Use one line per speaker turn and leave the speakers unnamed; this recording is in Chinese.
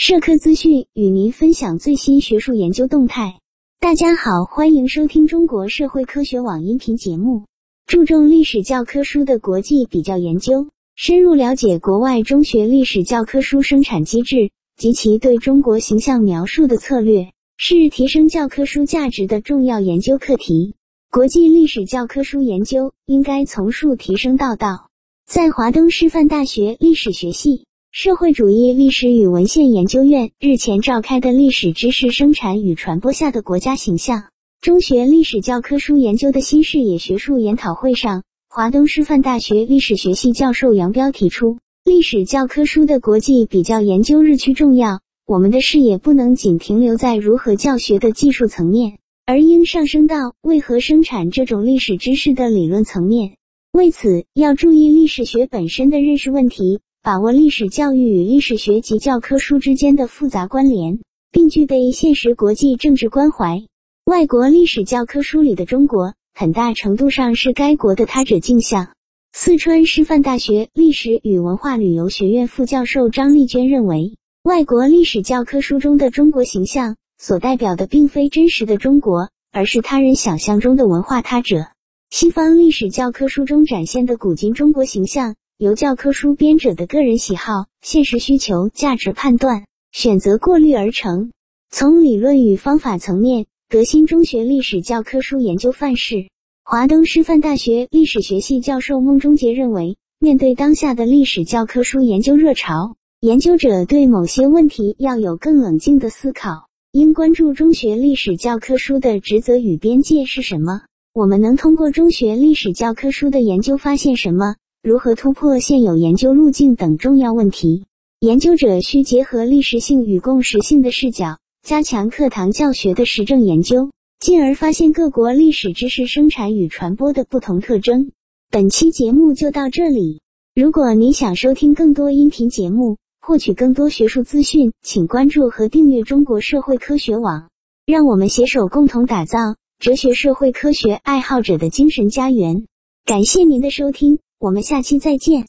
社科资讯与您分享最新学术研究动态。大家好，欢迎收听中国社会科学网音频节目。注重历史教科书的国际比较研究，深入了解国外中学历史教科书生产机制及其对中国形象描述的策略，是提升教科书价值的重要研究课题。国际历史教科书研究应该从数提升到道。在华东师范大学历史学系。社会主义历史与文献研究院日前召开的历史知识生产与传播下的国家形象中学历史教科书研究的新视野学术研讨会上，华东师范大学历史学系教授杨彪提出，历史教科书的国际比较研究日趋重要，我们的视野不能仅停留在如何教学的技术层面，而应上升到为何生产这种历史知识的理论层面。为此，要注意历史学本身的认识问题。把握历史教育与历史学及教科书之间的复杂关联，并具备现实国际政治关怀。外国历史教科书里的中国，很大程度上是该国的他者镜像。四川师范大学历史与文化旅游学院副教授张丽娟认为，外国历史教科书中的中国形象所代表的并非真实的中国，而是他人想象中的文化他者。西方历史教科书中展现的古今中国形象。由教科书编者的个人喜好、现实需求、价值判断、选择过滤而成。从理论与方法层面革新中学历史教科书研究范式。华东师范大学历史学系教授孟中杰认为，面对当下的历史教科书研究热潮，研究者对某些问题要有更冷静的思考，应关注中学历史教科书的职责与边界是什么？我们能通过中学历史教科书的研究发现什么？如何突破现有研究路径等重要问题，研究者需结合历史性与共识性的视角，加强课堂教学的实证研究，进而发现各国历史知识生产与传播的不同特征。本期节目就到这里。如果您想收听更多音频节目，获取更多学术资讯，请关注和订阅中国社会科学网。让我们携手共同打造哲学社会科学爱好者的精神家园。感谢您的收听。我们下期再见。